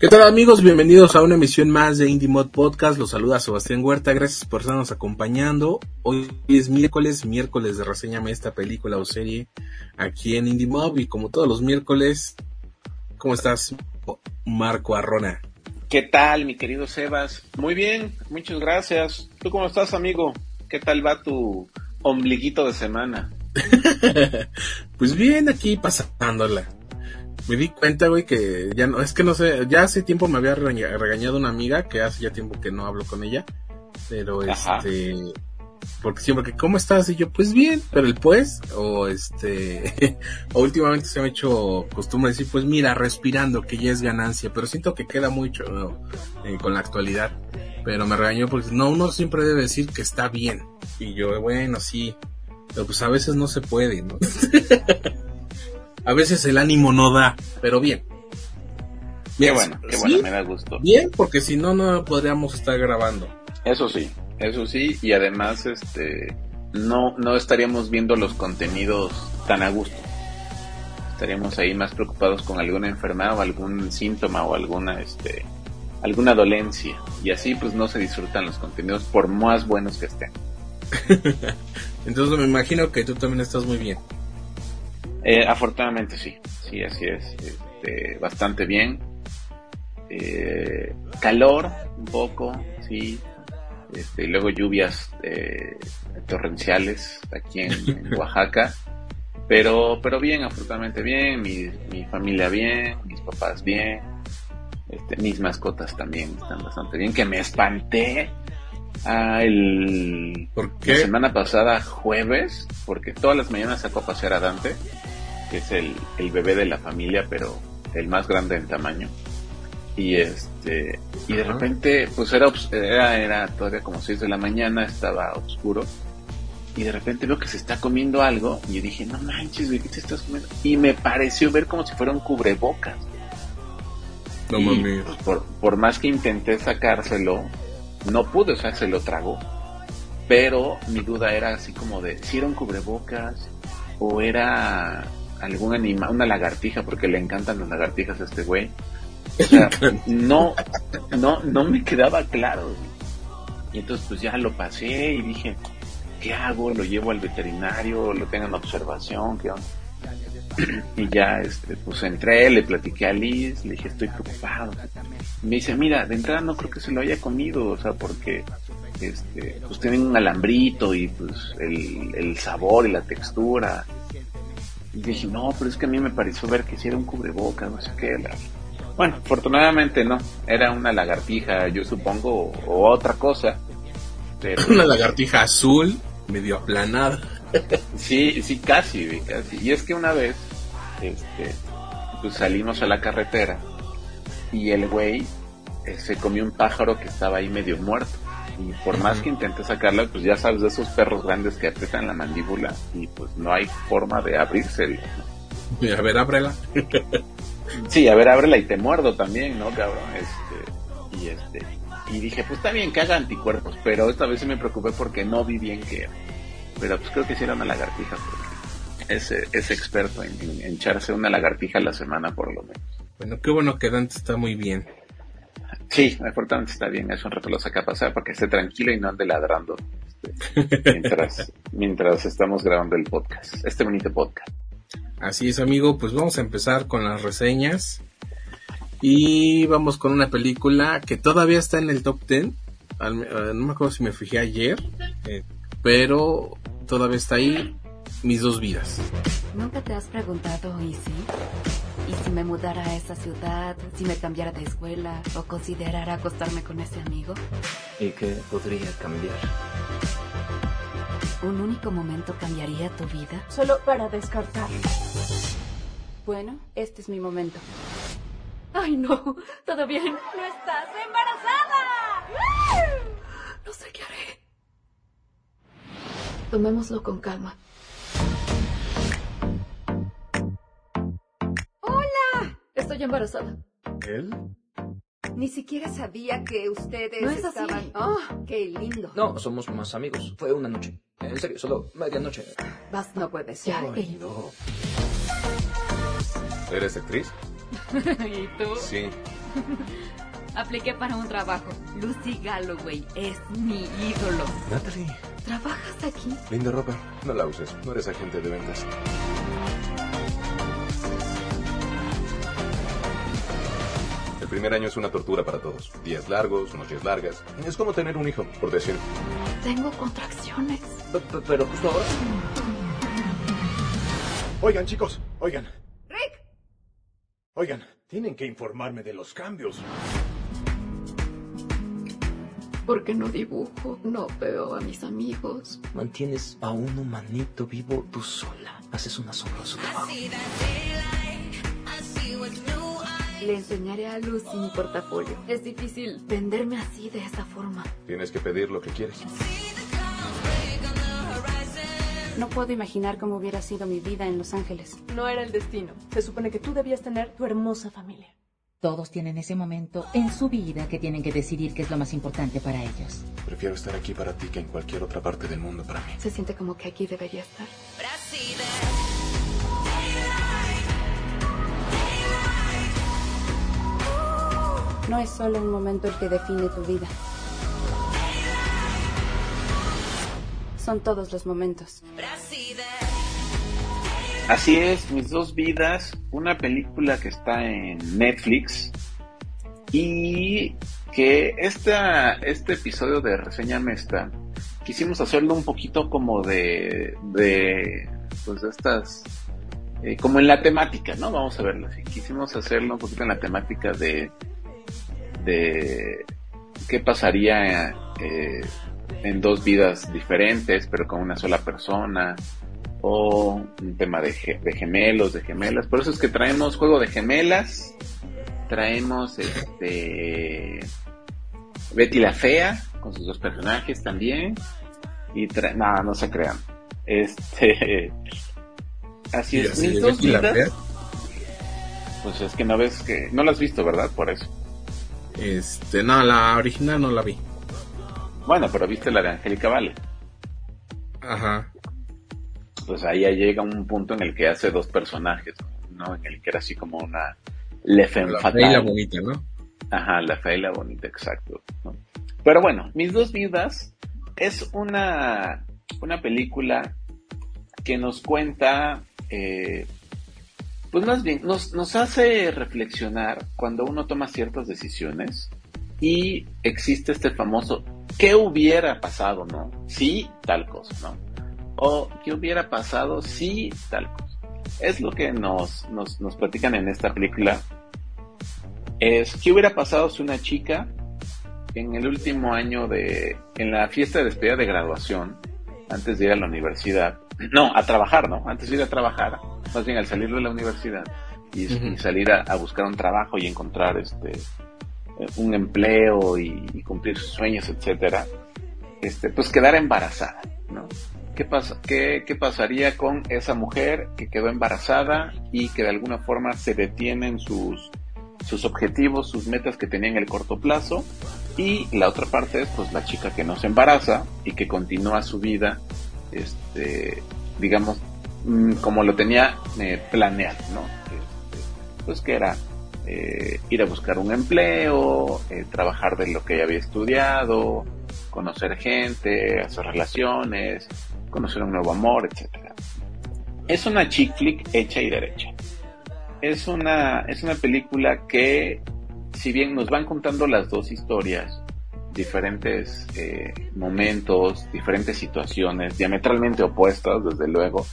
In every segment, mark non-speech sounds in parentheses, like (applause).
¿Qué tal amigos? Bienvenidos a una emisión más de Indie Mod Podcast. Los saluda Sebastián Huerta. Gracias por estarnos acompañando. Hoy es miércoles, miércoles de reseñame esta película o serie aquí en Indie Mob y como todos los miércoles, ¿cómo estás Marco Arrona? ¿Qué tal mi querido Sebas? Muy bien, muchas gracias. ¿Tú cómo estás amigo? ¿Qué tal va tu ombliguito de semana? (laughs) pues bien, aquí pasándola me di cuenta, güey, que ya no, es que no sé, ya hace tiempo me había regañado una amiga, que hace ya tiempo que no hablo con ella, pero este, porque siempre que, ¿cómo estás? Y yo, pues bien, pero el pues, o este, (laughs) o últimamente se me ha hecho costumbre decir, pues mira, respirando, que ya es ganancia, pero siento que queda mucho eh, con la actualidad, pero me regañó porque no, uno siempre debe decir que está bien, y yo, bueno, sí, pero pues a veces no se puede, ¿no? (laughs) a veces el ánimo no da, pero bien. Bien, qué bueno, qué bueno, me da gusto. Bien, porque si no, no podríamos estar grabando. Eso sí, eso sí, y además, este, no, no estaríamos viendo los contenidos tan a gusto. Estaríamos ahí más preocupados con alguna enfermedad o algún síntoma o alguna, este, alguna dolencia. Y así, pues, no se disfrutan los contenidos por más buenos que estén. (laughs) Entonces me imagino que tú también estás muy bien. Eh, afortunadamente sí, sí, así es. Este, bastante bien. Eh, calor, un poco, sí. Este, y luego lluvias eh, torrenciales aquí en, (laughs) Oaxaca. Pero, pero bien, afortunadamente bien. Mi, mi familia bien, mis papás bien. Este, mis mascotas también están bastante bien. Que me espanté Ah, el... La semana pasada, jueves, porque todas las mañanas saco a pasear a Dante, que es el, el bebé de la familia, pero el más grande en tamaño. Y este, y de repente, pues era, era, era todavía como 6 de la mañana, estaba oscuro. Y de repente veo que se está comiendo algo. Y yo dije, no manches, ¿qué te estás comiendo? Y me pareció ver como si fuera un cubrebocas. No mames. Pues, por, por más que intenté sacárselo, no pude, o sea, se lo tragó. Pero mi duda era así como de si era un cubrebocas o era algún animal, una lagartija, porque le encantan las lagartijas a este güey. (laughs) O sea, no, no, no me quedaba claro. Y entonces pues ya lo pasé y dije, ¿qué hago? ¿Lo llevo al veterinario? ¿Lo tengo en observación? ¿Qué onda? (clears throat) y ya este, pues entré, le platiqué a Liz, le dije estoy preocupado. Me dice, mira, de entrada no creo que se lo haya comido, o sea, porque este, pues tienen un alambrito y pues el, el sabor y la textura. Y dije, no, pero es que a mí me pareció ver que si era un cubrebocas, no sé qué. Bueno, afortunadamente no, era una lagartija, yo supongo, o, otra cosa. Pero... Una lagartija azul, medio aplanada. sí, sí, casi, casi. Y es que una vez este, pues salimos a la carretera y el güey eh, se comió un pájaro que estaba ahí medio muerto. Y por más que intenté sacarlo, pues ya sabes, de esos perros grandes que aprietan la mandíbula y pues no hay forma de abrirse. A ver, ábrela. (laughs) sí, a ver, ábrela y te muerdo también, ¿no, cabrón? Este, y este, y dije, pues está bien que haga anticuerpos, pero esta vez sí me preocupé porque no vi bien que, pero pues creo que sí era una lagartija porque es, es experto en, echarse una lagartija a la semana por lo menos. Bueno, qué bueno que Dante está muy bien. Sí, importante está bien, es un rato lo saca a pasar para que esté tranquilo y no ande ladrando este, mientras, (laughs) mientras estamos grabando el podcast, este bonito podcast. Así es, amigo, pues vamos a empezar con las reseñas. Y vamos con una película que todavía está en el top 10. Eh, no me acuerdo si me fijé ayer, eh, pero todavía está ahí mis dos vidas. ¿Nunca te has preguntado, ¿y si? ¿Y si me mudara a esa ciudad? ¿Si me cambiara de escuela? ¿O considerara acostarme con ese amigo? ¿Y qué podría cambiar? ¿Un único momento cambiaría tu vida? Solo para descartar. Bueno, este es mi momento. Ay, no. ¿Todo bien? ¡No estás embarazada! No sé qué haré. Tomémoslo con calma. Estoy embarazada. ¿Él? Ni siquiera sabía que ustedes No es así. estaban... ¡Oh, qué lindo! No, somos más amigos. Fue una noche. En serio, solo medianoche. Vas, no puede ser. Ya, Ay, no. ¿Eres actriz? (laughs) ¿Y tú? Sí. (laughs) Apliqué para un trabajo. Lucy Galloway es mi ídolo. Natalie, ¿Trabajas aquí? linda ropa. No la uses. No eres agente de ventas. Primer año es una tortura para todos. Días largos, noches largas. Es como tener un hijo, por decir. Tengo contracciones. P- Pero justo ahora. Oigan, chicos, oigan. ¡Rick! Oigan, tienen que informarme de los cambios. Porque no dibujo, no veo a mis amigos. Mantienes a un humanito vivo tú sola. Haces un asombroso trabajo. Le enseñaré a Lucy mi portafolio. Es difícil venderme así de esa forma. Tienes que pedir lo que quieres. No puedo imaginar cómo hubiera sido mi vida en Los Ángeles. No era el destino. Se supone que tú debías tener tu hermosa familia. Todos tienen ese momento en su vida que tienen que decidir qué es lo más importante para ellos. Prefiero estar aquí para ti que en cualquier otra parte del mundo para mí. Se siente como que aquí debería estar. No es solo un momento el que define tu vida. Son todos los momentos. Así es, Mis dos vidas, una película que está en Netflix y que esta, este episodio de Reseña Mesta quisimos hacerlo un poquito como de, de pues de estas, eh, como en la temática, ¿no? Vamos a verlo así. Quisimos hacerlo un poquito en la temática de, de qué pasaría eh, en dos vidas diferentes, pero con una sola persona, o un tema de, ge- de gemelos, de gemelas. Por eso es que traemos juego de gemelas, traemos este Betty la Fea, con sus dos personajes también, y tra no, no se crean. Este, así es, mis dos vidas, pues es que no ves que, no lo has visto, ¿verdad? Por eso. Este, no, la original no la vi. Bueno, pero viste la de Angélica Vale. Ajá. Pues ahí ya llega un punto en el que hace dos personajes, ¿no? En el que era así como una le femme La fea y la bonita, ¿no? Ajá, la fea y la bonita, exacto. ¿no? Pero bueno, Mis dos vidas es una, una película que nos cuenta, eh, pues más bien, nos, hace reflexionar cuando uno toma ciertas decisiones y existe este famoso, ¿qué hubiera pasado, no? Si tal cosa, ¿no? O ¿qué hubiera pasado si tal cosa? Es lo que nos, nos, nos platican en esta película es qué hubiera pasado si una chica en el último año de en la fiesta de despedida de graduación antes de ir a la universidad no a trabajar no antes de ir a trabajar más bien al salir de la universidad y, salir a, a buscar un trabajo y encontrar este eh, un empleo y, y cumplir sus sueños etcétera este pues quedar embarazada no ¿Qué, pasa, qué, ¿Qué pasaría con esa mujer que quedó embarazada y que de alguna forma se detienen sus, sus objetivos, sus metas que tenía en el corto plazo? Y la otra parte es pues la chica que no se embaraza y que continúa su vida, este, digamos, mm, como lo tenía eh, planeado, ¿no? Pues que era eh, ir a buscar un empleo, eh, trabajar de lo que ella había estudiado, conocer gente, hacer relaciones, conocer un nuevo amor, etcétera. Es una chick flick hecha y derecha. Es una, es una película que, si bien nos van contando las dos historias, diferentes eh, momentos, diferentes situaciones, diametralmente opuestas, desde luego,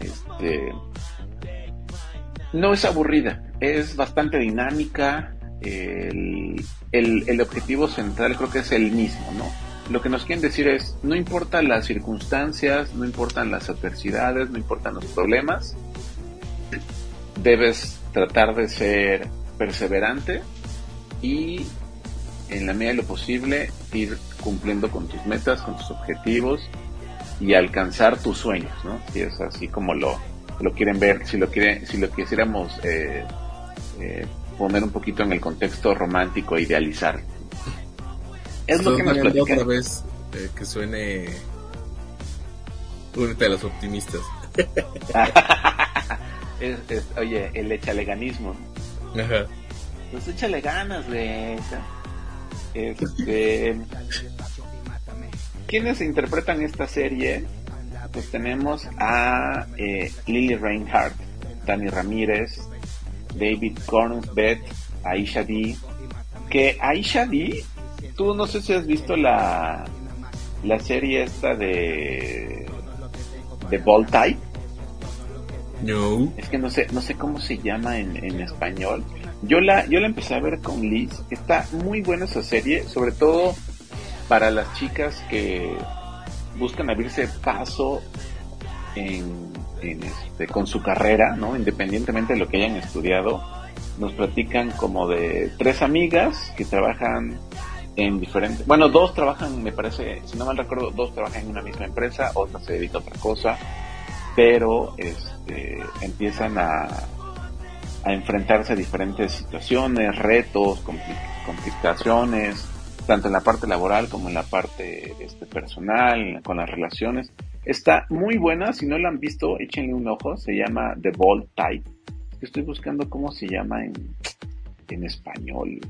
este, no es aburrida, es bastante dinámica. El, objetivo central creo que es el mismo, ¿no? Lo que nos quieren decir es, no importan las circunstancias, no importan las adversidades, no importan los problemas, debes tratar de ser perseverante y en la medida de lo posible ir cumpliendo con tus metas, con tus objetivos y alcanzar tus sueños, ¿no? Si es así como lo, lo quieren ver, si lo quieren, si lo quisiéramos eh, eh, poner un poquito en el contexto romántico e idealizar. Es lo que nos platica. otra vez eh, que suene únete a los optimistas. (laughs) oye, el echaleganismo. Ajá. Pues échale ganas, güey. (laughs) Este, ¿Quiénes interpretan esta serie? Pues tenemos a eh, Lily Reinhardt, Dani Ramírez, David Cornsbeth, Aisha D. Que Aisha D, tú no sé si has visto la, la serie esta de de Ball Type. No. Es que no sé, no sé cómo se llama en, en español. Yo la, yo la empecé a ver con Liz. Está muy buena esa serie, sobre todo para las chicas que buscan abrirse paso en, este, con su carrera, ¿no? Independientemente de lo que hayan estudiado, nos platican como de tres amigas que trabajan en diferentes, bueno, dos trabajan, me parece, si no mal recuerdo, dos trabajan en una misma empresa, otra se dedica a otra cosa, pero este, empiezan a, a enfrentarse a diferentes situaciones, retos, complicaciones, tanto en la parte laboral como en la parte este, personal, con las relaciones. Está muy buena, si no la han visto, échenle un ojo, se llama The Ball Type. Estoy buscando cómo se llama en, en español.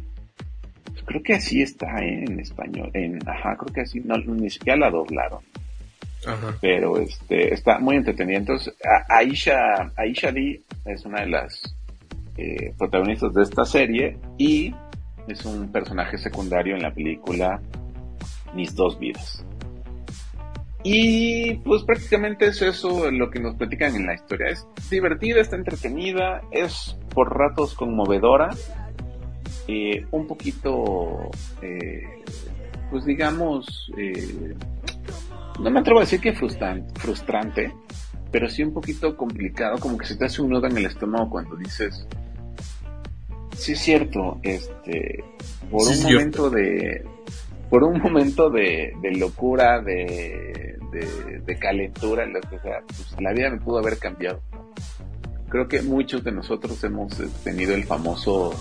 Creo que así está ¿eh? en español. En, ajá, creo que así, no, ni siquiera la doblaron. Ajá. Pero este, está muy entretenida. Entonces, Aisha, Aisha Lee es una de las eh, protagonistas de esta serie y es un personaje secundario en la película Mis dos vidas. Y pues prácticamente es eso lo que nos platican en la historia. Es divertida, está entretenida, es por ratos conmovedora, eh, un poquito, eh, pues digamos, no me atrevo a decir que frustrante, frustrante, pero sí un poquito complicado, como que se te hace un nudo en el estómago cuando dices, sí es cierto, este, por un momento de, por un momento de, locura, de, de, calentura, lo que sea, pues la vida me pudo haber cambiado. Creo que muchos de nosotros hemos eh, tenido el famoso,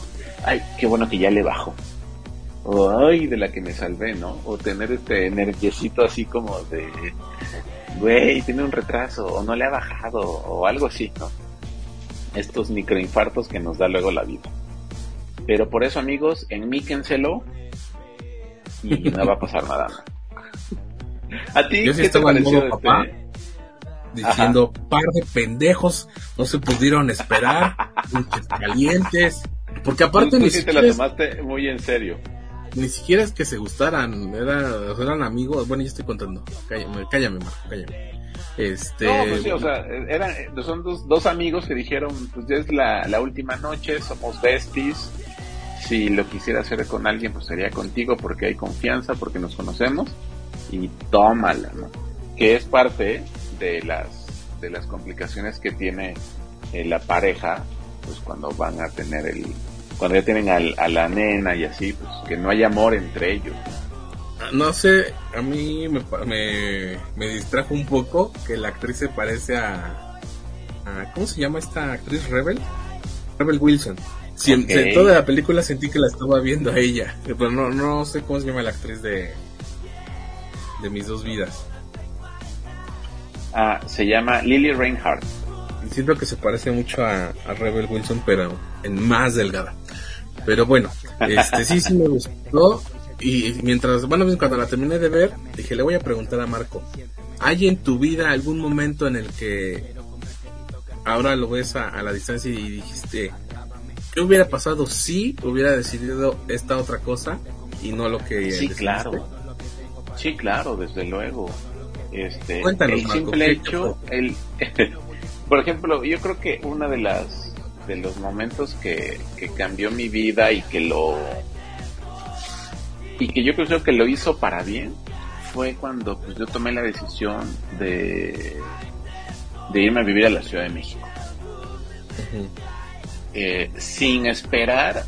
ay, qué bueno que ya le bajo. O ay, de la que me salvé, ¿no? O tener este nerviosito así como de, güey, tiene un retraso, o no le ha bajado, o algo así, ¿no? Estos microinfartos que nos da luego la vida. Pero por eso, amigos, enmíquenselo y no va a pasar nada. ¿A ti qué te pareció este? papá, Diciendo, par de pendejos, no se pudieron esperar, calientes. Porque aparte ni siquiera... te la tomaste muy en serio. Ni siquiera es que se gustaran, era, eran amigos. Bueno, ya estoy contando. Cállame, cállame, Marco, cállame. Este... No, pues sí, o sea, eran, son dos, dos amigos que dijeron, pues ya es la, la última noche, somos besties, si lo quisiera hacer con alguien, pues sería contigo porque hay confianza, porque nos conocemos y tómala, ¿no? Que es parte de las, de las complicaciones que tiene eh, la pareja, pues cuando van a tener el, cuando ya tienen a la nena y así, pues que no hay amor entre ellos. No sé, a mí me, me, me distrajo un poco que la actriz se parece a, a ¿cómo se llama esta actriz Rebel? Rebel Wilson. Sí, en toda la película sentí que la estaba viendo a ella, pero no, no sé cómo se llama la actriz de, de mis dos vidas. Ah, se llama Lily Reinhardt. Siento que se parece mucho a, Rebel Wilson, pero en más delgada. Pero bueno, este sí, sí me gustó. Y mientras, bueno, cuando la terminé de ver, dije, le voy a preguntar a Marco, ¿hay en tu vida algún momento en el que ahora lo ves a, a la distancia y dijiste, ¿Qué hubiera pasado si hubiera decidido esta otra cosa y no lo que Sí, claro. Sí, claro, desde luego. Este, el simple hecho, el, (laughs) por ejemplo, yo creo que una de las de los momentos que, que cambió mi vida y que lo y que yo creo que lo hizo para bien fue cuando pues, yo tomé la decisión de de irme a vivir a la Ciudad de México. Eh, sin esperar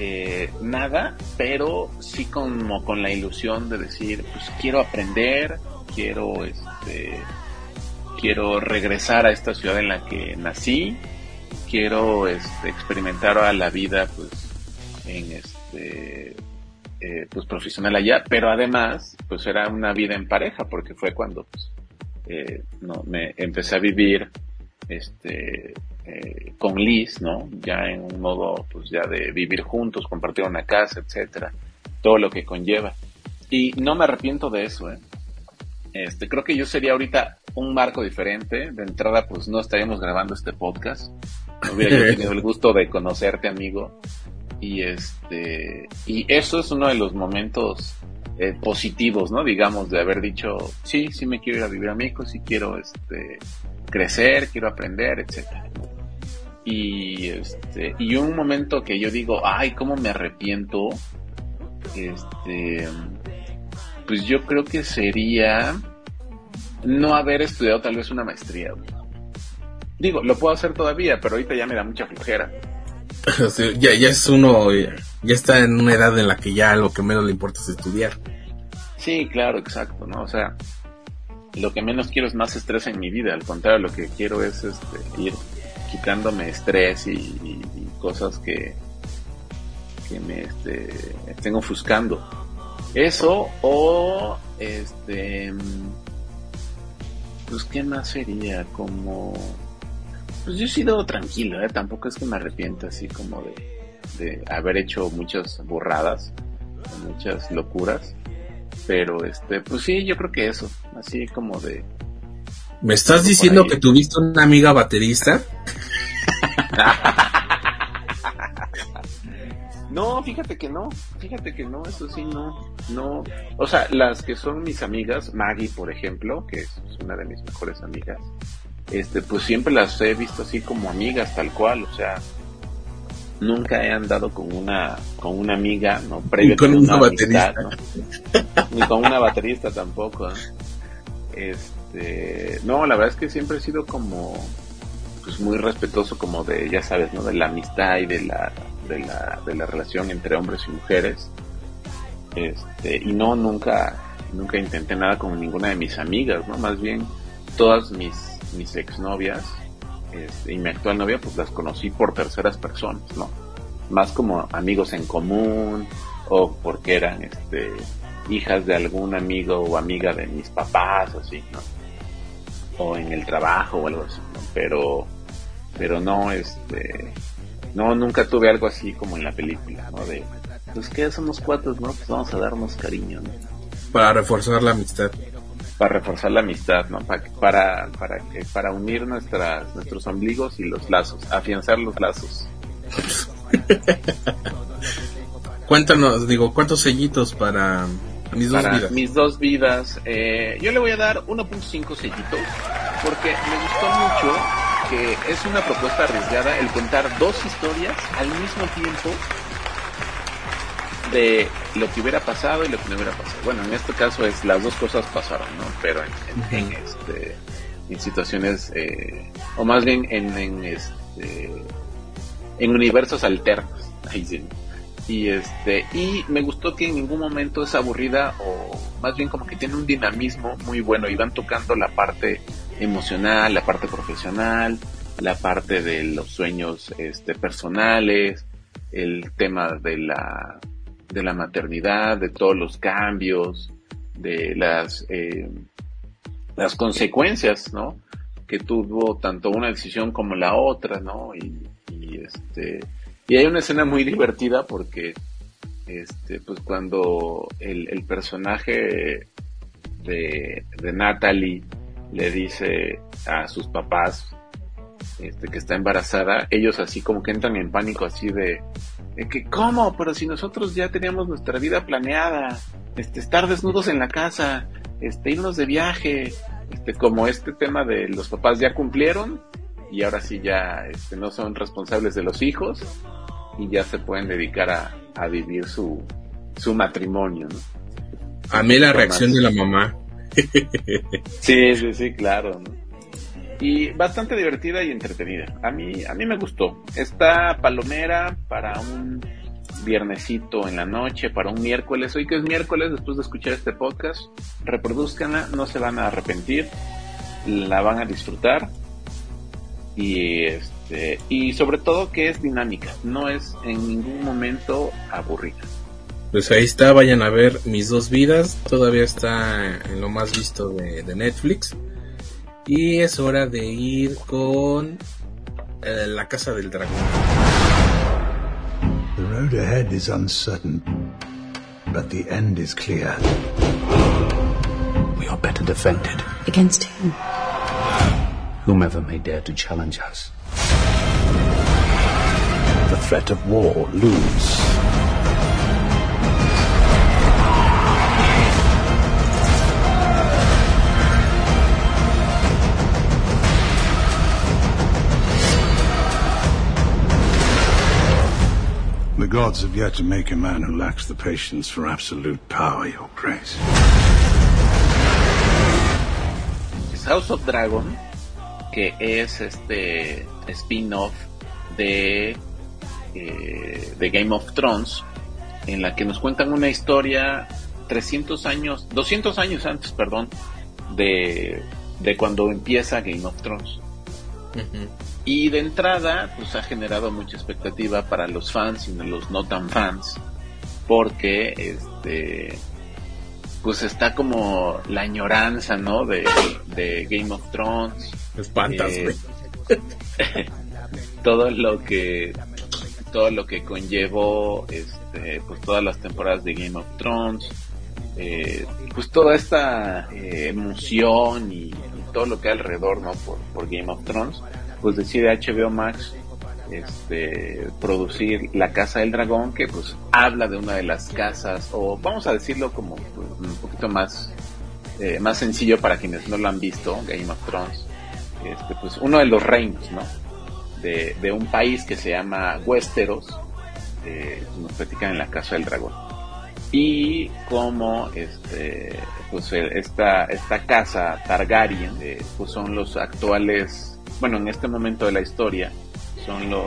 eh, nada, pero sí como con la ilusión de decir, pues quiero aprender, quiero este quiero regresar a esta ciudad en la que nací quiero este, experimentar a la vida pues en este eh, pues profesional allá, pero además pues era una vida en pareja porque fue cuando pues, no me empecé a vivir este eh, con Liz, ¿no? Ya en un modo pues ya de vivir juntos, compartir una casa, etcétera, todo lo que conlleva. Y no me arrepiento de eso, ¿eh? Este, creo que yo sería ahorita un marco diferente. De entrada, pues no estaríamos grabando este podcast. No hubiera yo tenido el gusto de conocerte, amigo. Y este, y eso es uno de los momentos eh, positivos, ¿no? Digamos, de haber dicho, sí, sí me quiero ir a vivir a México, sí quiero, este, crecer, quiero aprender, etcétera. Y este, y un momento que yo digo, ay, cómo me arrepiento, este, pues yo creo que sería no haber estudiado tal vez una maestría. Digo, lo puedo hacer todavía, pero ahorita ya me da mucha flojera. (laughs) ya, ya es uno, ya está en una edad en la que ya lo que menos le importa es estudiar. Sí, claro, exacto, ¿no? O sea, lo que menos quiero es más estrés en mi vida, al contrario, lo que quiero es este, ir quitándome estrés y, cosas que, que me este, estén ofuscando. Eso o este pues qué más sería como pues yo he sido tranquilo, ¿eh? tampoco es que me arrepienta así como de, de haber hecho muchas burradas, muchas locuras, pero este pues sí, yo creo que eso, así como de ¿Me estás diciendo que tuviste una amiga baterista? (laughs) No, fíjate que no, fíjate que no, eso sí, no, no. O sea, las que son mis amigas, Maggie, por ejemplo, que es una de mis mejores amigas, este, pues siempre las he visto así como amigas, tal cual, o sea, nunca he andado con una, con una amiga, ¿no? Previo con a una, una baterista. amistad, ¿no? Ni con una baterista tampoco, ¿eh? Este, no, la verdad es que siempre he sido como, pues muy respetuoso como de, ya sabes, ¿no? De la amistad y de la, de la, de la relación entre hombres y mujeres. Este, y no, nunca, nunca intenté nada con ninguna de mis amigas, ¿no? Más bien, todas mis, mis exnovias, este, y mi actual novia, pues las conocí por terceras personas, ¿no? Más como amigos en común, o porque eran, este, hijas de algún amigo o amiga de mis papás, así, ¿no? O en el trabajo o algo así, ¿no? Pero, pero no, este, no, nunca tuve algo así como en la película, ¿no? De, pues que somos cuatro, ¿no? Pues vamos a darnos cariño, ¿no? Para reforzar la amistad. Para reforzar la amistad, ¿no? Para, para, para, que, para unir nuestras, nuestros ombligos y los lazos, afianzar los lazos. (laughs) Cuéntanos, digo, ¿cuántos sellitos para mis dos para vidas? mis dos vidas, eh, yo le voy a dar 1.5 sellitos porque me gustó mucho que es una propuesta arriesgada el contar dos historias al mismo tiempo de lo que hubiera pasado y lo que no hubiera pasado. Bueno, en este caso es las dos cosas pasaron, ¿no? Pero en, en, en, este en situaciones eh, o más bien en, en este en universos alternos. Ahí sí. Y este y me gustó que en ningún momento es aburrida o más bien como que tiene un dinamismo muy bueno y van tocando la parte emocional, la parte profesional, la parte de los sueños este personales, el tema de la de la maternidad, de todos los cambios, de las eh, las consecuencias, ¿no? Que tuvo tanto una decisión como la otra, ¿no? Y, y este y hay una escena muy divertida porque este pues cuando el, personaje de, de Natalie le dice a sus papás este, que está embarazada, ellos así como que entran en pánico así de, de que ¿cómo? Pero si nosotros ya teníamos nuestra vida planeada, este, estar desnudos en la casa, este, irnos de viaje, este, como este tema de los papás ya cumplieron y ahora sí ya este, no son responsables de los hijos y ya se pueden dedicar a, a vivir su, su matrimonio, ¿no? Amé la reacción de la mamá. (laughs) sí, sí, sí, claro. ¿no? Y bastante divertida y entretenida. A mí, a mí me gustó. Está palomera para un viernesito en la noche, para un miércoles. Hoy que es miércoles, después de escuchar este podcast, reproduzcanla, no se van a arrepentir, la van a disfrutar. Y, Este, y sobre todo que es dinámica, no es en ningún momento aburrida. Pues ahí está, vayan a ver Mis dos vidas, todavía está en lo más visto de, de Netflix. Y es hora de ir con eh, La Casa del Dragón. The road ahead is uncertain, but the end is clear. We are better defended. Against whom? Whomever may dare to challenge us. The threat of war looms. The gods have yet to make a man who lacks the patience for absolute power, Your Grace. House of Dragon, que es este spin-off de, eh, de Game of Thrones, en la que nos cuentan una historia 300 años, 200 años antes, perdón, de, de cuando empieza Game of Thrones. Y de entrada, pues ha generado mucha expectativa para los fans y los no tan fans, porque este pues está como la añoranza, ¿no? De, de Game of Thrones. Espantas, güey. (laughs) todo lo que todo lo que conllevó este pues todas las temporadas de Game of Thrones eh, pues toda esta eh, emoción y, y todo lo que hay alrededor no por, por Game of Thrones pues decide HBO Max este producir La Casa del Dragón que pues habla de una de las casas o vamos a decirlo como pues, un poquito más eh, más sencillo para quienes no lo han visto Game of Thrones este pues uno de los reinos no de, de un país que se llama Westeros, eh, nos platican en la Casa del Dragón. Y como este, pues esta, esta casa Targaryen, eh, pues son los actuales, bueno, en este momento de la historia, son los,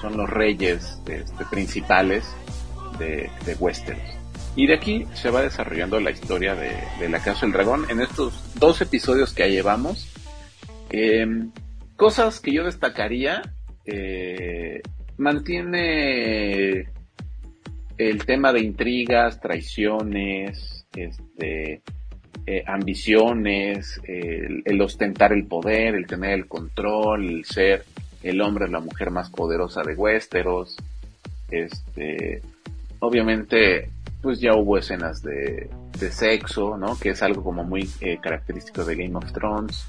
son los reyes este, principales de, de Westeros. Y de aquí se va desarrollando la historia de, de la Casa del Dragón en estos dos episodios que ya llevamos. Em, cosas que yo destacaría, eh, mantiene el tema de intrigas, traiciones, este, eh, ambiciones, el, el ostentar el poder, el tener el control, el ser el hombre o la mujer más poderosa de Westeros. Este, obviamente, pues ya hubo escenas de, de sexo, ¿no? Que es algo como muy eh, característico de Game of Thrones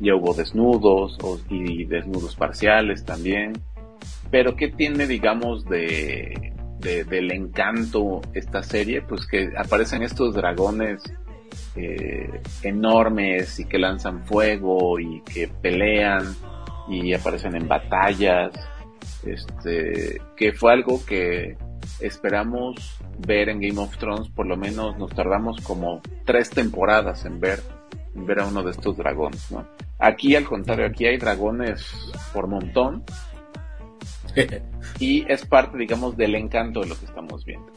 ya hubo desnudos o- y desnudos parciales también. Pero ¿qué tiene, digamos, de, de- del encanto esta serie? Pues que aparecen estos dragones eh, enormes y que lanzan fuego y que pelean y aparecen en batallas. Este, que fue algo que esperamos ver en Game of Thrones, por lo menos nos tardamos como tres temporadas en ver ver a uno de estos dragones, ¿no? Aquí al contrario, aquí hay dragones por montón (laughs) y es parte, digamos, del encanto de lo que estamos viendo.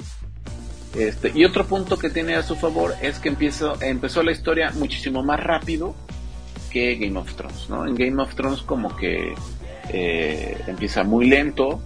Este, y otro punto que tiene a su favor es que empezó, empezó la historia muchísimo más rápido que Game of Thrones, ¿no? En Game of Thrones como que eh, empieza muy lento,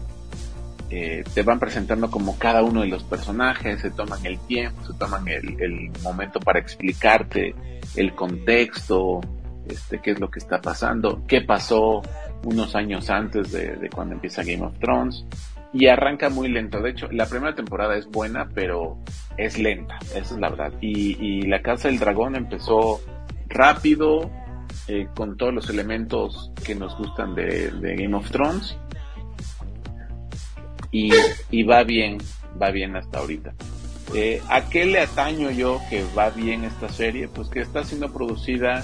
eh, te van presentando como cada uno de los personajes, se toman el tiempo, se toman el, momento para explicarte el contexto, este, qué es lo que está pasando, qué pasó unos años antes de, cuando empieza Game of Thrones. Y arranca muy lento. De hecho, la primera temporada es buena, pero es lenta. Esa es la verdad. Y, La Casa del Dragón empezó rápido, eh, con todos los elementos que nos gustan de Game of Thrones. Y, va bien, va bien hasta ahorita. Eh, ¿A qué le ataño yo que va bien esta serie? Pues que está siendo producida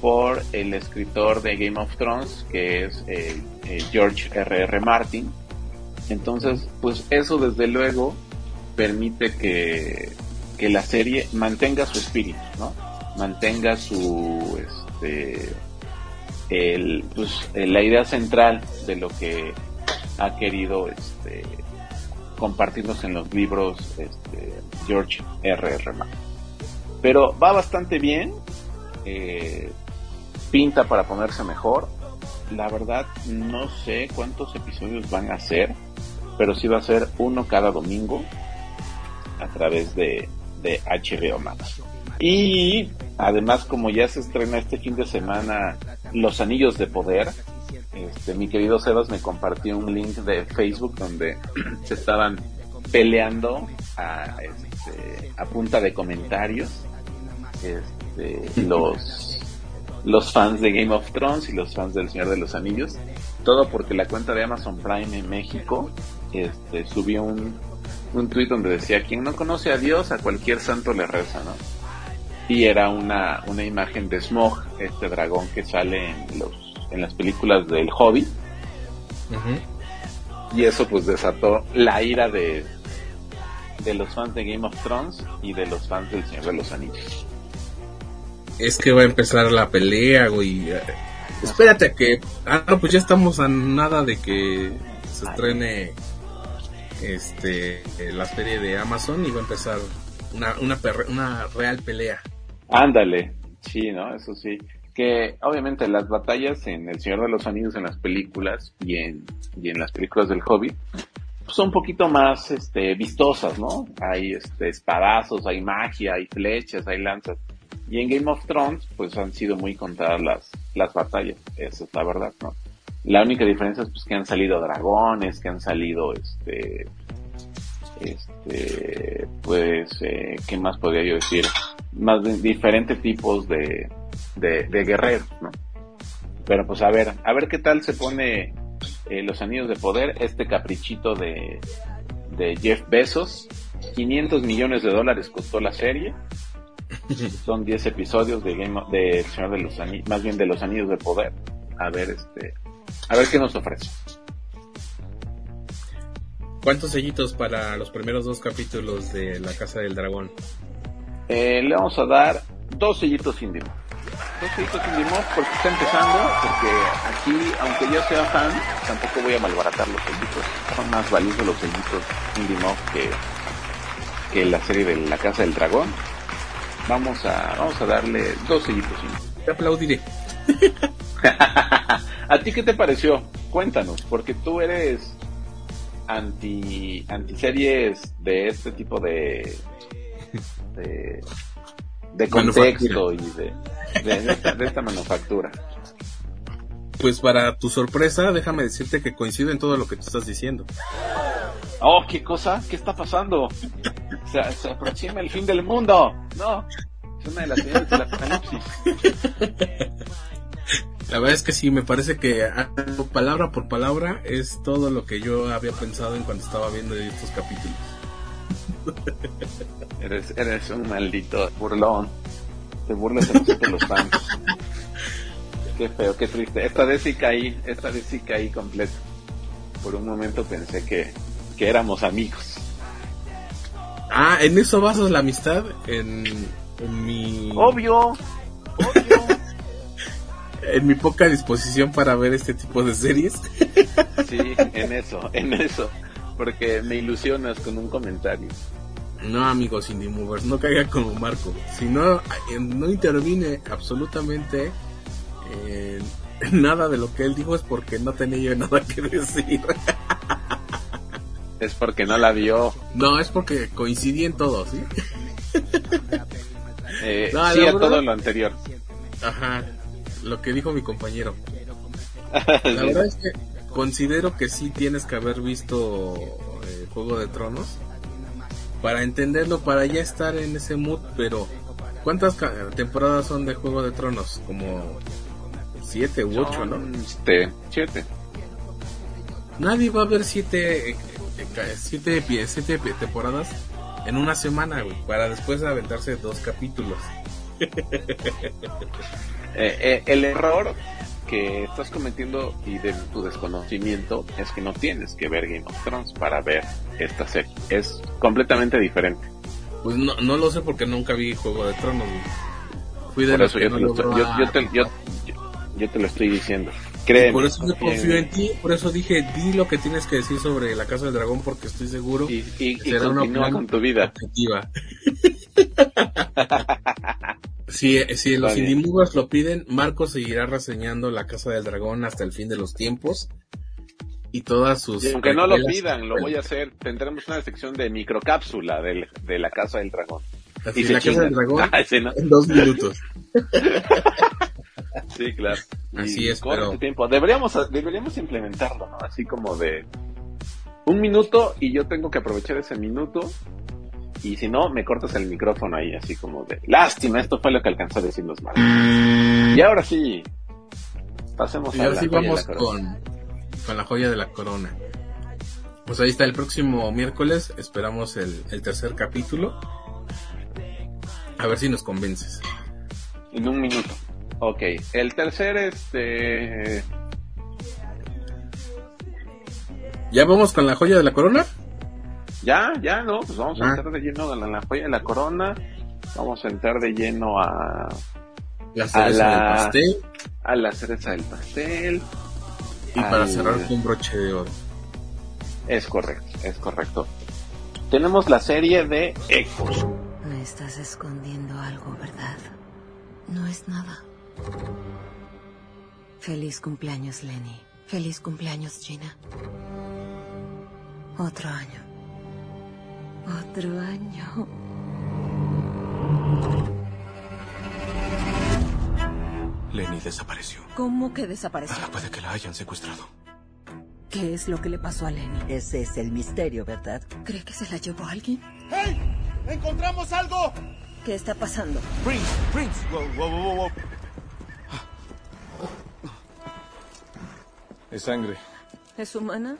por el escritor de Game of Thrones, que es eh, eh, George R.R. R. Martin. Entonces, pues eso desde luego permite que, que la serie mantenga su espíritu, ¿no? Mantenga su, este, el, pues, la idea central de lo que ha querido, este, compartirnos en los libros, este, George R. R. Martin. Pero va bastante bien, eh, pinta para ponerse mejor la verdad no sé cuántos episodios van a ser, pero sí va a ser uno cada domingo a través de, de HBO Max. Y además como ya se estrena este fin de semana Los Anillos de Poder, este, mi querido Sebas me compartió un link de Facebook donde (clears throat) se estaban peleando a, este, a punta de comentarios este, (laughs) los, los fans de Game of Thrones y los fans del Señor de los Anillos. Todo porque la cuenta de Amazon Prime en México este, subió un, un tweet donde decía, quien no conoce a Dios, a cualquier santo le reza, ¿no? Y era una, una imagen de Smog, este dragón que sale en, los, en las películas del Hobbit. Y eso pues desató la ira de, de los fans de Game of Thrones y de los fans del Señor de los Anillos. Es que va a empezar la pelea, güey. Espérate a que... Ah, no, pues ya estamos a nada de que se estrene este la serie de Amazon y va a empezar una, una, una real pelea. Ándale, sí, ¿no? Eso sí. Que obviamente las batallas en El Señor de los Anillos en las películas y en, y en las películas del Hobbit pues, son un poquito más este, vistosas, ¿no? Hay este, espadazos, hay magia, hay flechas, hay lanzas. Y en Game of Thrones, pues han sido muy contadas las, las batallas, esa es la verdad, ¿no? La única diferencia es pues, que han salido dragones, que han salido, este, este, pues, eh, ¿qué más podría yo decir? Más de diferentes tipos de, de, de guerreros, ¿no? Pero pues a ver, a ver qué tal se pone eh, Los Anillos de Poder, este caprichito de, de Jeff Bezos. 500 millones de dólares costó la serie. (laughs) Son 10 episodios de Game of, de El Señor de los Anillos, más bien de Los Anillos de Poder. A ver, este, a ver qué nos ofrece. ¿Cuántos sellitos para los primeros dos capítulos de La Casa del Dragón? Eh, le vamos a dar dos sellitos indie Dos sellitos indie porque está empezando, porque aquí, aunque yo sea fan, tampoco voy a malbaratar los sellitos. Son más valiosos los sellitos indie que, que la serie de La Casa del Dragón. Vamos a, vamos a darle dos sellitos indie. Te aplaudiré. (laughs) ¿A ti qué te pareció? Cuéntanos, porque tú eres anti antiseries de este tipo de de, de contexto y de, de, esta, de esta manufactura. Pues para tu sorpresa, déjame decirte que coincide en todo lo que tú estás diciendo. Oh, ¿qué cosa? ¿Qué está pasando? Se, se aproxima el fin del mundo. No, es una de las señales del apocalipsis. La verdad es que sí, me parece que palabra por palabra es todo lo que yo había pensado en cuando estaba viendo estos capítulos. (laughs) Eres, eres un maldito burlón. Te burlas de nosotros los fans. (laughs) Qué feo, qué triste. Esta vez sí caí, esta vez sí caí completo. Por un momento pensé que, que éramos amigos. Ah, ¿en eso basas la amistad? En, en mi... Obvio, obvio. (laughs) en mi poca disposición para ver este tipo de series. sí, en eso, en eso. Porque me ilusionas con un comentario. No, amigos Indie Movers, no caiga como Marco. Si no, no intervine absolutamente en (laughs) nada de lo que él dijo es porque no tenía yo nada que decir. Es porque no la vio. No, es porque coincidí en todo, ¿sí? (laughs) Eh, no, sí, a todo lo anterior. Ajá, lo que dijo mi compañero. (laughs) La verdad es que considero que sí tienes que haber visto eh, Juego de Tronos para entenderlo, para ya estar en ese mood, pero ¿cuántas temporadas son de Juego de Tronos? Como siete u ocho, ¿no? Este, siete. Nadie va a ver siete, siete, siete temporadas en una semana, para después aventarse dos capítulos. (laughs) Eh, eh, el error que estás cometiendo y de tu desconocimiento es que no tienes que ver Game of Thrones para ver esta serie. Es completamente diferente. Pues no, no lo sé porque nunca vi Juego de Tronos. Fui de por eso yo, te lo, yo, yo, te, yo, yo, te lo estoy diciendo. Créeme. Por eso yo confío en ti, por eso dije, di lo que tienes que decir sobre la Casa del Dragón porque estoy seguro y, y, y será una con tu vida. Objetiva. (laughs) (laughs) Si, si los. Indimugas lo piden, Marco seguirá reseñando La Casa del Dragón hasta el fin de los tiempos. Y todas sus. Y aunque no lo pidan, lo voy a hacer. Tendremos una sección de microcápsula del- de la Casa del Dragón. Así, Y La Casa del. Dragón (laughs) Ah, en dos minutos. (laughs) Sí, claro. Así Y es, pero- tiempo. Deberíamos, deberíamos implementarlo, ¿no? Así como de un minuto y yo tengo que aprovechar ese minuto. Y si no, me cortas el micrófono ahí, así como de lástima, esto fue lo que alcanzó a decirnos mal. Y ahora sí, pasemos Y a ahora la sí joya de vamos la corona. con, con la joya de la corona. Pues ahí está, el próximo miércoles esperamos el, el tercer capítulo. A ver si nos convences. En un minuto. Ok, el tercer, este... ¿Ya vamos con la joya de la corona? Ya, ya, ¿no? Pues vamos a Ah. entrar de lleno a la, la joya de la corona. Vamos a entrar de lleno a... La cereza a del la- pastel. A la cereza del pastel. Y para cerrar con broche de oro. Es correcto, es correcto. Tenemos la serie de Ecos. Me estás escondiendo algo, ¿verdad? No es nada. Feliz cumpleaños, Lenny. Feliz cumpleaños, Gina. Otro año. Otro año. Lenny desapareció. ¿Cómo que desapareció? Puede que la hayan secuestrado. ¿Qué es lo que le pasó a Lenny? Ese es el misterio, ¿verdad? ¿Cree que se la llevó alguien? ¡Hey! ¡Encontramos algo! ¿Qué está pasando? Prince, Prince. Wow, wow, wow, wow. Es sangre. ¿Es humana?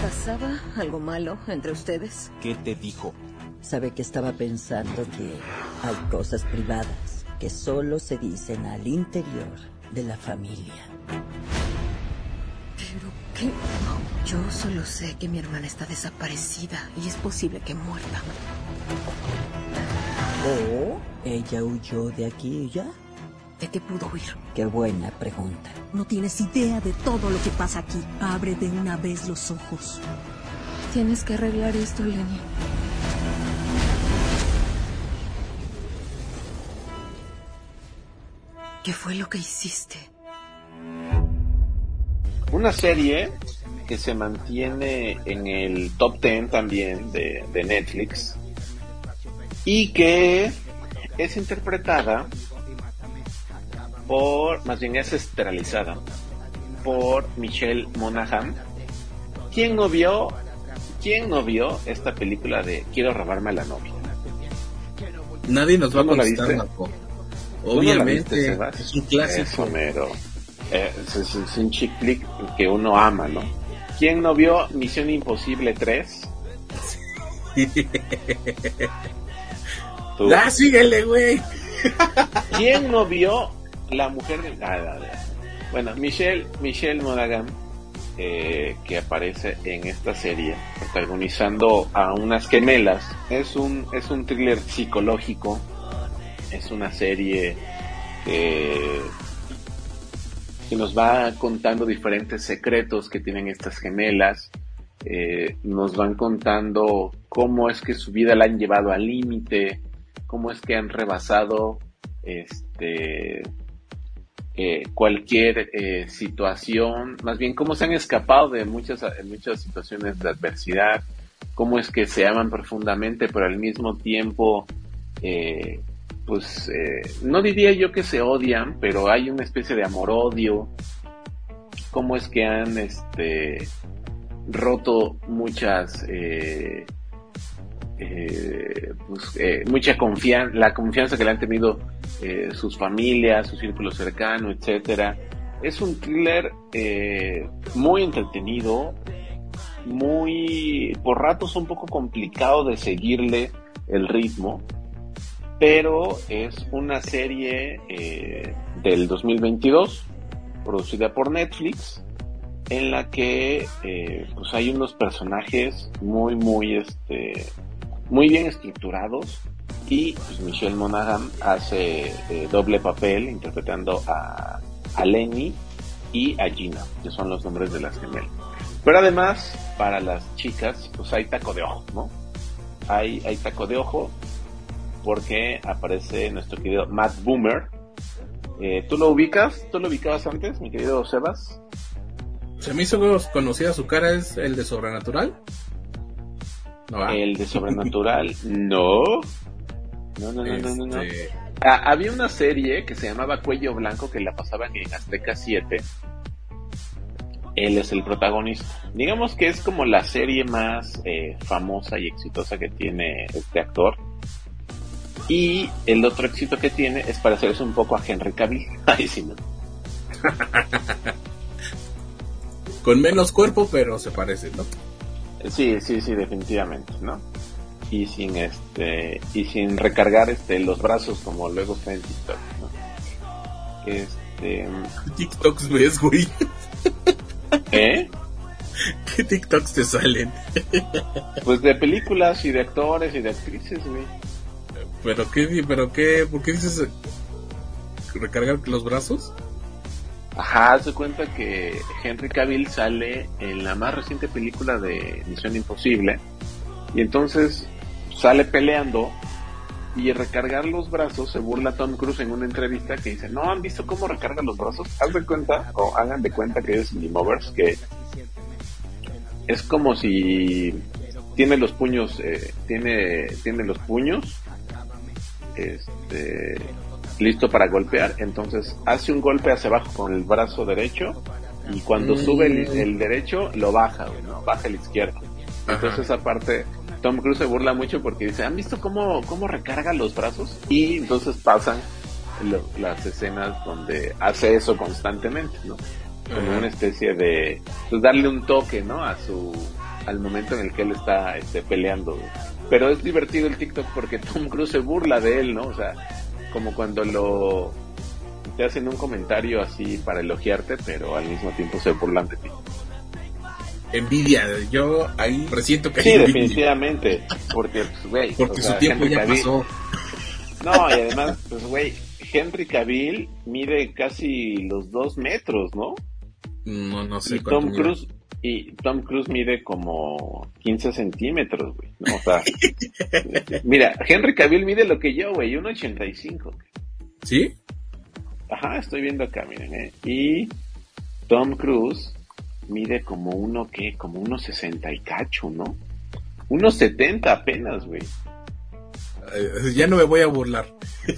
¿Pasaba algo malo entre ustedes? ¿Qué te dijo? Sabe que estaba pensando que hay cosas privadas que solo se dicen al interior de la familia. ¿Pero qué? Yo solo sé que mi hermana está desaparecida y es posible que muerta. ¿O ella huyó de aquí ya? ¿De qué pudo huir? Qué buena pregunta. No tienes idea de todo lo que pasa aquí. Abre de una vez los ojos. Tienes que arreglar esto, Lenny. ¿Qué fue lo que hiciste? Una serie que se mantiene en el top 10 también de, de Netflix y que es interpretada por, más bien es esterilizada por Michelle Monaghan. ¿Quién no vio, quién no vio esta película de Quiero robarme a la novia? Nadie nos va a ¿Tú no la contestar, viste? Marco. ¿Tú no la Obviamente, viste, Sebas? es un clásico. Eso, mero. Eh, es, es- es un chick flick que uno ama, ¿no? ¿Quién no vio Misión Imposible 3? (laughs) Tú. ¡Ah, síguele, güey! ¿Quién no vio La Mujer de... ah. Bueno, Michelle, Michelle Monaghan, eh, que aparece en esta serie, protagonizando a unas gemelas. Es un, es un thriller psicológico, es una serie que, que nos va contando diferentes secretos que tienen estas gemelas. Eh, nos van contando cómo es que su vida la han llevado al límite, cómo es que han rebasado este eh, cualquier eh, situación, más bien cómo se han escapado de muchas, muchas situaciones de adversidad, cómo es que se aman profundamente, pero al mismo tiempo, eh, pues eh, no diría yo que se odian, pero hay una especie de amor-odio, cómo es que han este, roto muchas... eh, pues, eh, mucha confianza, la confianza que le han tenido eh, sus familias, su círculo cercano, etcétera. Es un thriller muy entretenido, muy por ratos un poco complicado de seguirle el ritmo, pero es una serie del 2022 producida por Netflix en la que pues hay unos personajes muy muy este muy bien estructurados y pues Michelle Monaghan hace eh, doble papel interpretando a, a Lenny y a Gina, que son los nombres de las gemelas. Pero además, para las chicas, pues hay taco de ojo, ¿no? hay, hay taco de ojo porque aparece nuestro querido Matt Boomer. Eh, ¿Tú lo ubicas? ¿Tú lo ubicabas antes, mi querido Sebas? Se me hizo conocida su cara, ¿es el de Sobrenatural? No, el de Sobrenatural, (laughs) no. No, no, no, no, no. Este, ah, había una serie que se llamaba Cuello Blanco que la pasaban en Azteca 7. Él es el protagonista. Digamos que es como la serie más eh, famosa y exitosa que tiene este actor. Y el otro éxito que tiene es parecerse un poco a Henry Cavill. (laughs) Ay, sí, no. Con menos cuerpo, pero se parece, ¿no? Sí, sí, sí, definitivamente, ¿no? Y sin este y sin recargar este los brazos como luego está en TikTok, ¿no? Este TikToks ves, güey. ¿Eh? ¿Qué TikToks te salen? pues de películas y de actores y de actrices, güey. ¿Pero qué, pero qué, por qué dices recargar los brazos? Ajá, se cuenta que Henry Cavill sale en la más reciente película de Misión Imposible y entonces sale peleando y recargar los brazos se burla Tom Cruise en una entrevista que dice, no han visto cómo recarga los brazos, haz de cuenta o hagan de cuenta que es Movers que es como si tiene los puños, eh, tiene, tiene los puños, este, listo para golpear, entonces hace un golpe hacia abajo con el brazo derecho y cuando mm. sube el, derecho lo baja, ¿no? baja el izquierdo. Entonces esa parte Tom Cruise se burla mucho porque dice, ¿han visto cómo, cómo recarga los brazos? Y entonces pasan las escenas donde hace eso constantemente, ¿no? Como una especie de, pues darle un toque, ¿no? A su, al momento en el que él está este, peleando. Pero es divertido el TikTok porque Tom Cruise se burla de él, ¿no? O sea, como cuando lo te hacen un comentario así para elogiarte, pero al mismo tiempo se burlan de ti. Envidia, yo ahí presiento que sí, definitivamente, porque pues, güey, porque su tiempo ya pasó. No, y además, pues güey, Henry Cavill mide casi los dos metros, ¿no? No, no sé. Y Tom Cruise y Tom Cruise mide como 15 centímetros, güey. O sea, (laughs) mira, Henry Cavill mide lo que yo, güey, 1,85. ¿Sí? Ajá, estoy viendo acá, miren, ¿eh? Y Tom Cruise mide como uno, ¿qué? Como unos 60 y cacho, ¿no? Unos 70 apenas, güey. Eh, ya no me voy a burlar. (laughs)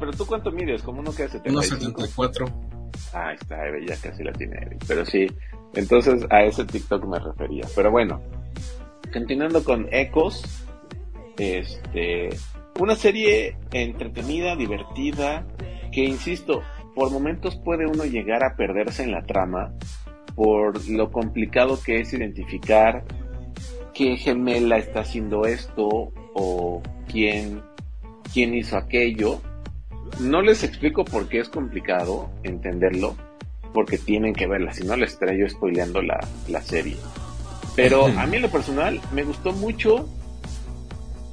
Pero tú cuánto mides, como uno que hace 74. Ah, está, ya casi la tiene Eric. Pero sí, entonces a ese TikTok me refería. Pero bueno, continuando con Ecos, este, una serie entretenida, divertida, que insisto, por momentos puede uno llegar a perderse en la trama por lo complicado que es identificar qué gemela está haciendo esto o quién, quién hizo aquello no les explico por qué es complicado entenderlo, porque tienen que verla, si no les estaré yo spoileando la, serie. Pero a mí en lo personal me gustó mucho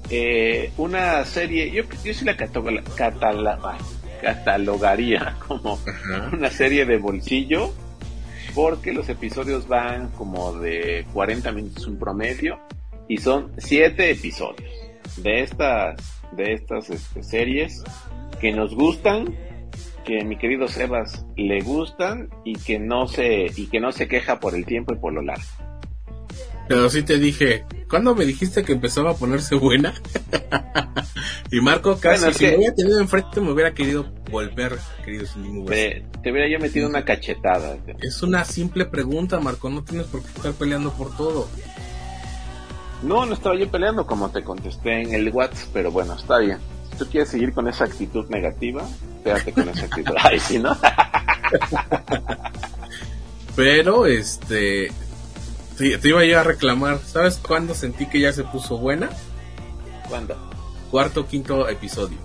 eh, una serie, yo, yo sí la catalogaría (laughs) como una serie de bolsillo, porque los episodios van como de 40 minutos un promedio y son 7 episodios de estas, de estas este, series que nos gustan, que a mi querido Sebas le gustan y que no se y que no se queja por el tiempo y por lo largo. Pero sí te dije, ¿cuándo me dijiste que empezaba a ponerse buena? (laughs) y Marco casi, si me hubiera tenido enfrente me hubiera querido volver, querido Te, te hubiera yo metido una cachetada. Es una simple pregunta, Marco, no tienes por qué estar peleando por todo. No, no estaba yo peleando como te contesté en el WhatsApp, pero bueno, está bien tú quieres seguir con esa actitud negativa, quédate con esa actitud. (laughs) Ay, sí, ¿no? (laughs) Pero, este, te, iba yo a reclamar. ¿Sabes cuándo sentí que ya se puso buena? ¿Cuándo? Cuarto, quinto episodio.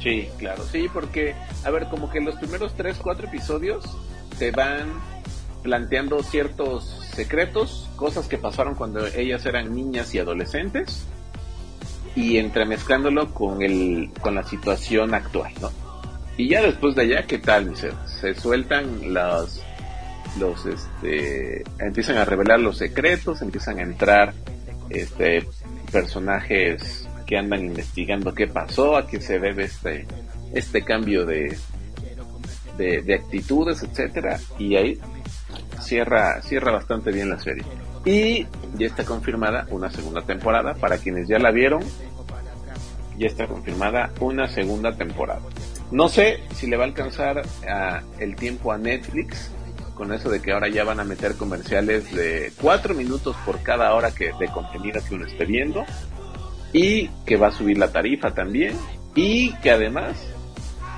Sí, claro, sí, porque, a ver, como que los primeros tres, cuatro episodios te van planteando ciertos secretos, cosas que pasaron cuando ellas eran niñas y adolescentes, y entremezclándolo con el con la situación actual, ¿no? Y ya después de allá, ¿qué tal, Se sueltan las los este empiezan a revelar los secretos, empiezan a entrar este personajes que andan investigando qué pasó, a qué se debe este este cambio de de, de actitudes, etcétera, y ahí cierra cierra bastante bien la serie. Y ya está confirmada una segunda temporada para quienes ya la vieron. Ya está confirmada una segunda temporada. No sé si le va a alcanzar a el tiempo a Netflix con eso de que ahora ya van a meter comerciales de cuatro minutos por cada hora que, de contenido que uno esté viendo y que va a subir la tarifa también y que además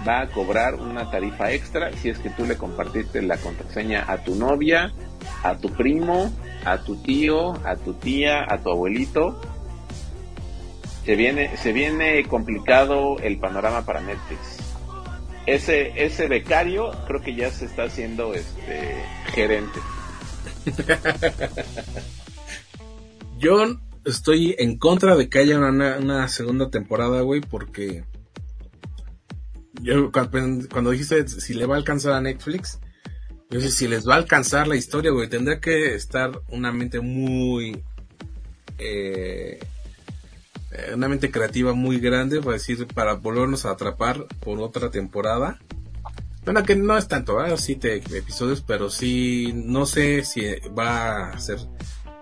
va a cobrar una tarifa extra si es que tú le compartiste la contraseña a tu novia, a tu primo, a tu tío, a tu tía, a tu abuelito. Se viene, se viene complicado el panorama para Netflix ese, ese becario creo que ya se está haciendo este gerente. (laughs) Yo estoy en contra de que haya una, segunda temporada, güey, porque yo cuando, dijiste si le va a alcanzar a Netflix, yo sé si les va a alcanzar la historia, güey, tendría que estar una mente muy eh, una mente creativa muy grande, para decir, para volvernos a atrapar por otra temporada. Bueno, que no es tanto, ¿eh? siete episodios, pero sí, no sé si va a ser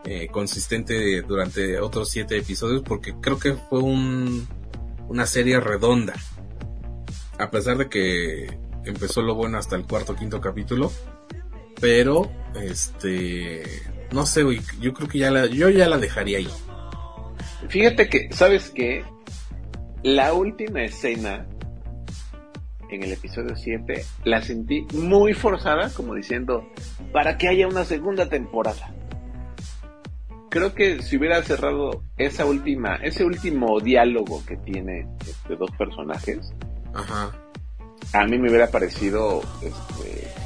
eh, consistente durante otros siete episodios, porque creo que fue un, una serie redonda. A pesar de que empezó lo bueno hasta el cuarto quinto capítulo, pero este, no sé, yo creo que ya la, yo ya la dejaría ahí. Fíjate que, ¿sabes qué? La última escena en el episodio 7 la sentí muy forzada, como diciendo, para que haya una segunda temporada. Creo que si hubiera cerrado esa última, ese último diálogo que tiene este, dos personajes, a mí me hubiera parecido este,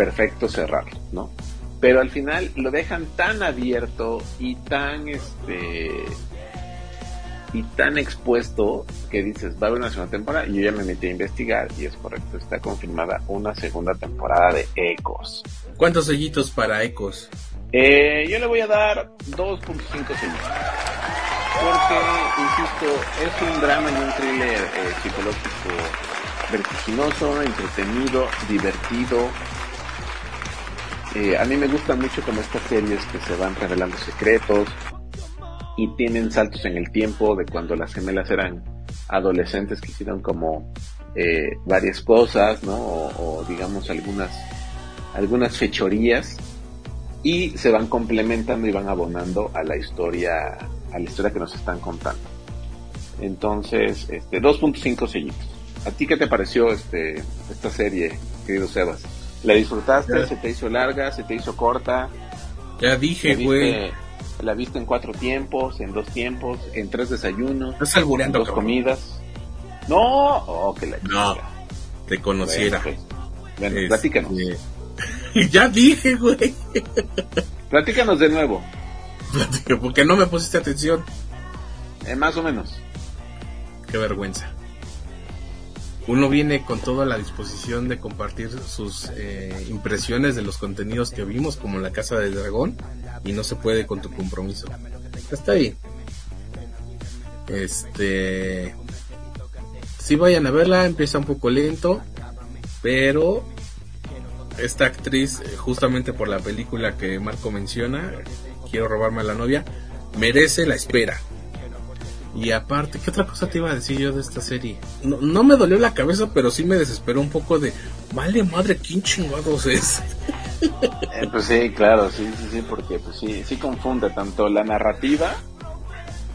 perfecto cerrarlo, ¿no? pero al final lo dejan tan abierto y tan este y tan expuesto que dices va a haber una segunda temporada y yo ya me metí a investigar y es correcto está confirmada una segunda temporada de Ecos ¿cuántos sellitos para Ecos? Eh, yo le voy a dar 2.5 sellitos porque insisto es un drama y un thriller eh, psicológico vertiginoso entretenido divertido eh, a mí me gustan mucho como estas series que se van revelando secretos y tienen saltos en el tiempo de cuando las gemelas eran adolescentes que hicieron como eh, varias cosas, ¿no? O, digamos algunas, algunas fechorías y se van complementando y van abonando a la historia, a la historia que nos están contando. Entonces, este, 2.5 sellitos. ¿A ti qué te pareció este, esta serie, querido Sebas? ¿La disfrutaste? ¿Se te hizo larga? ¿Se te hizo corta? Ya dije, güey. ¿La viste en cuatro tiempos? ¿En dos tiempos? ¿En tres desayunos? Estás ¿En dos comidas? No, oh, que la No, te conociera. Bueno, pues, este, platícanos. (laughs) ya dije, güey. Platícanos de nuevo. Porque no me pusiste atención. Eh, más o menos. Qué vergüenza uno viene con toda la disposición de compartir sus eh, impresiones de los contenidos que vimos, como La Casa del Dragón, y no se puede con tu compromiso. Está bien. Este. Si vayan a verla, empieza un poco lento, pero esta actriz, eh, justamente por la película que Marco menciona, Quiero robarme a la novia, merece la espera. Y aparte, ¿qué otra cosa te iba a decir yo de esta serie? No, me dolió la cabeza, pero sí me desesperó un poco de, vale madre, ¿quién chingados es? (laughs) Eh, pues sí, claro, sí, sí, sí, porque pues sí, sí confunde tanto la narrativa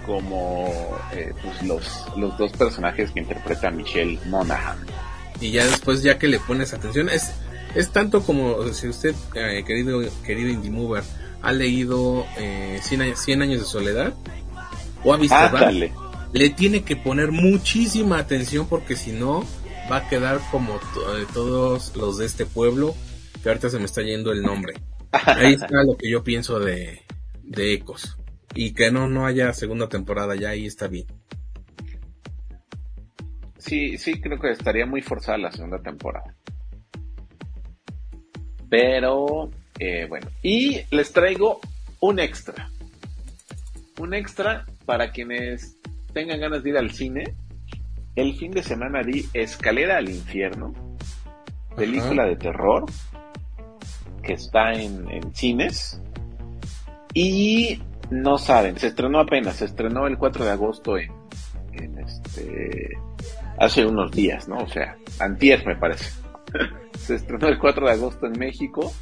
como eh, pues los, los dos personajes que interpreta Michelle Monaghan. Y ya después, ya que le pones atención, es, es tanto como si usted, eh, querido, querido Indie Mover, ha leído eh, 100, 100 años de soledad o ha visto le tiene que poner muchísima atención porque si no va a quedar como eh, todos los de este pueblo que ahorita se me está yendo el nombre. Ahí (laughs) está lo que yo pienso de, de Ecos. Y que no, no haya segunda temporada ya ahí está bien. Sí, sí, creo que estaría muy forzada la segunda temporada. Pero, eh, bueno. Y les traigo un extra. Un extra para quienes tengan ganas de ir al cine. El fin de semana di Escalera al Infierno. Película de terror. Que está en, en cines. Y no saben, se estrenó apenas, se estrenó el 4 de agosto en, en este hace unos días, ¿no? O sea, antier me parece. (laughs) se estrenó el 4 de agosto en México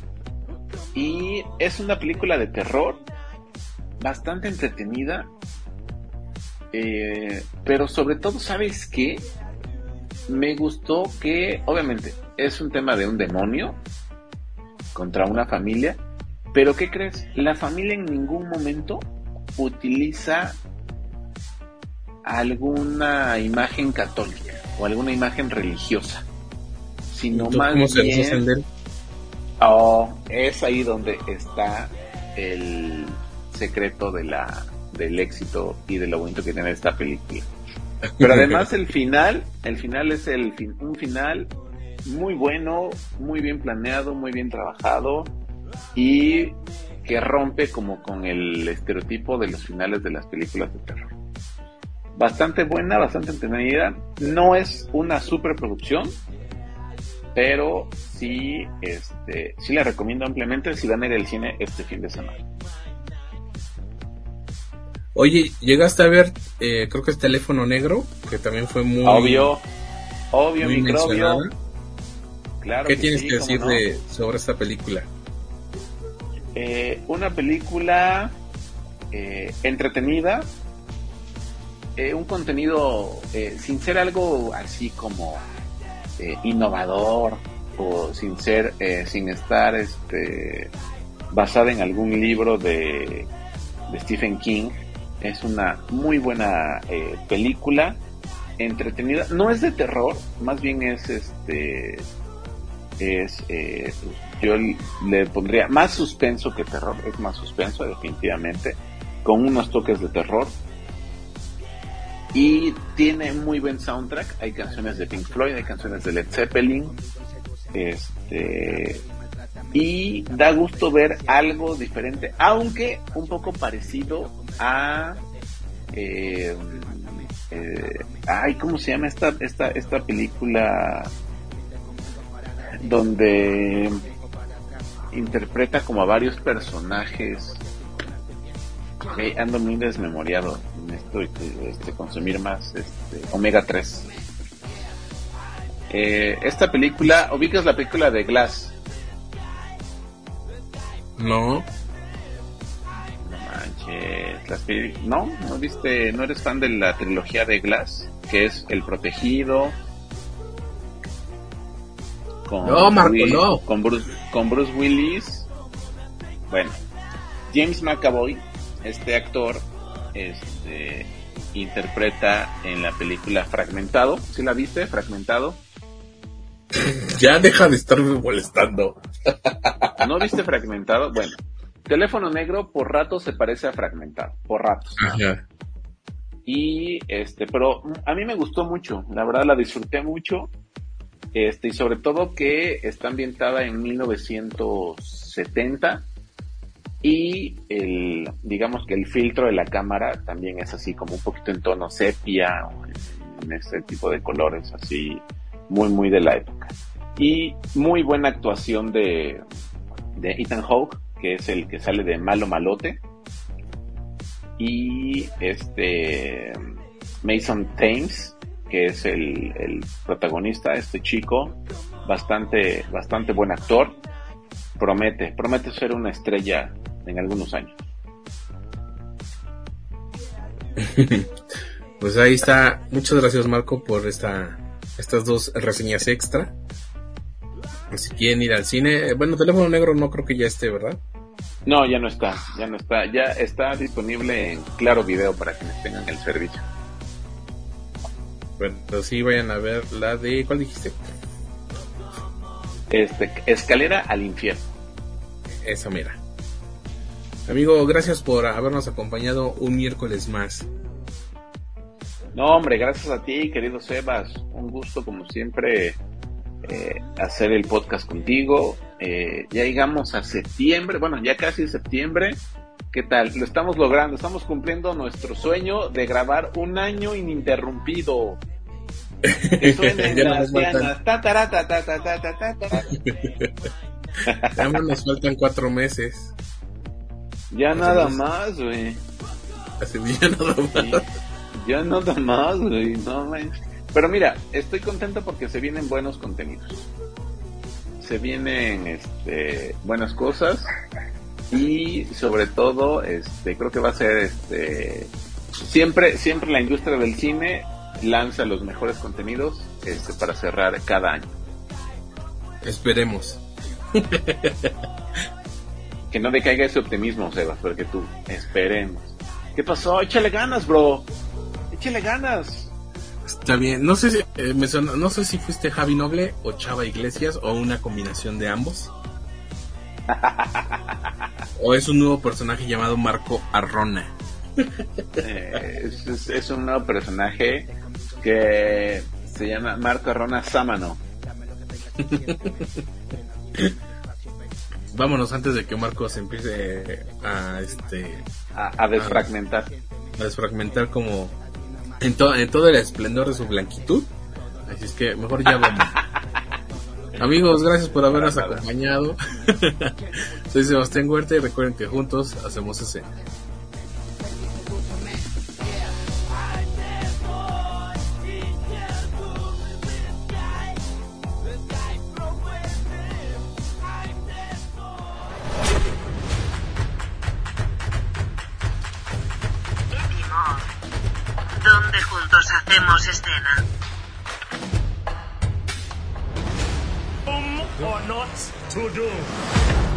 y es una película de terror bastante entretenida, eh, pero sobre todo, ¿sabes qué? Me gustó que, obviamente, es un tema de un demonio contra una familia, pero ¿qué crees? La familia en ningún momento utiliza alguna imagen católica o alguna imagen religiosa, sino más bien... Oh, es ahí donde está el secreto de la del éxito y de lo bonito que tiene esta película. (laughs) Pero además el final, el final es el fin, un final muy bueno, muy bien planeado, muy bien trabajado y que rompe como con el estereotipo de los finales de las películas de terror. Bastante buena, bastante entretenida. No es una superproducción, pero sí, este, sí la recomiendo ampliamente si van a ir al cine este fin de semana. Oye, llegaste a ver, eh, creo que es Teléfono Negro, que también fue muy... Obvio, obvio, muy microbio. Claro ¿Qué tienes que decir de, sobre esta película? Eh, una película eh, entretenida, eh, un contenido eh, sin ser algo así como eh, innovador o sin ser, sin estar este, basada en algún libro de, de Stephen King. Es una muy buena película, entretenida. No es de terror, más bien es este es yo le pondría más suspenso que terror, es más suspenso definitivamente, con unos toques de terror. Y tiene muy buen soundtrack, hay canciones de Pink Floyd, hay canciones de Led Zeppelin, este y da gusto ver algo diferente, aunque un poco parecido a eh, eh, ay, ¿cómo se llama esta, esta, esta película? Donde interpreta como a varios personajes. ando muy desmemoriado. Necesito este, consumir más este, Omega 3. Eh, esta película, ubicas la película de Glass. No. No no, no viste, no eres fan de la trilogía de Glass, que es El Protegido, con, no, Marco, Will- no. con, Bruce, con Bruce Willis. Bueno, James McAvoy, este actor, este, interpreta en la película Fragmentado. ¿Sí la viste? Fragmentado. (laughs) Ya deja de estarme molestando. ¿No viste Fragmentado? Bueno, Teléfono Negro por ratos se parece a Fragmentado, por ratos. Ajá. Y este, pero a mí me gustó mucho, la verdad la disfruté mucho. Este, y sobre todo que está ambientada en 1970 y el, digamos que el filtro de la cámara también es así como un poquito en tono sepia, o en, en este tipo de colores así, muy, muy de la época. Y muy buena actuación de, de Ethan Hawke, que es el que sale de Malo Malote. Y este Mason Thames, que es el, el protagonista, este chico, bastante, bastante buen actor. Promete, promete ser una estrella en algunos años. (laughs) Pues ahí está. Muchas gracias Marco por esta, estas dos reseñas extra. Si quieren ir al cine, eh, bueno, teléfono negro no creo que ya esté, ¿verdad? No, ya no está, ya no está, ya está disponible en Claro Video para quienes tengan el servicio. Bueno, pues sí vayan a ver la de, ¿cuál dijiste? Este, Escalera al infierno. Esa mira. Amigo, gracias por habernos acompañado un miércoles más. No, hombre, gracias a ti, querido Sebas. Un gusto, como siempre, eh, hacer el podcast contigo. Eh, ya llegamos a septiembre, bueno, ya casi septiembre. ¿Qué tal? Lo estamos logrando, estamos cumpliendo nuestro sueño de grabar un año ininterrumpido. Que suenen las. Ya nos faltan cuatro meses. Ya nada más, güey. Ya nada más. Ya nada más, güey. No manches. Pero mira, estoy contento porque se vienen buenos contenidos. Se vienen este, buenas cosas. Y sobre todo, este, creo que va a ser este. Siempre, siempre la industria del cine lanza los mejores contenidos este, para cerrar cada año. Esperemos. Que no decaiga ese optimismo, Sebas, porque tú, esperemos. ¿Qué pasó? Échale ganas, bro. Échale ganas. Está bien. No sé si, eh, me no sé si fuiste Javi Noble o Chava Iglesias o una combinación de ambos. (laughs) o es un nuevo personaje llamado Marco Arrona. Eh, es, es- es un nuevo personaje que se llama Marco Arrona Sámano. (laughs) Vámonos antes de que Marco se empiece a este A, a desfragmentar. a desfragmentar como en, to- en todo el esplendor de su blanquitud. Así es que mejor ya vamos. (laughs) Amigos, gracias por habernos acompañado. (laughs) Soy Sebastián Huerta y recuerden que juntos hacemos escena. Juntos hacemos escena. or not to do.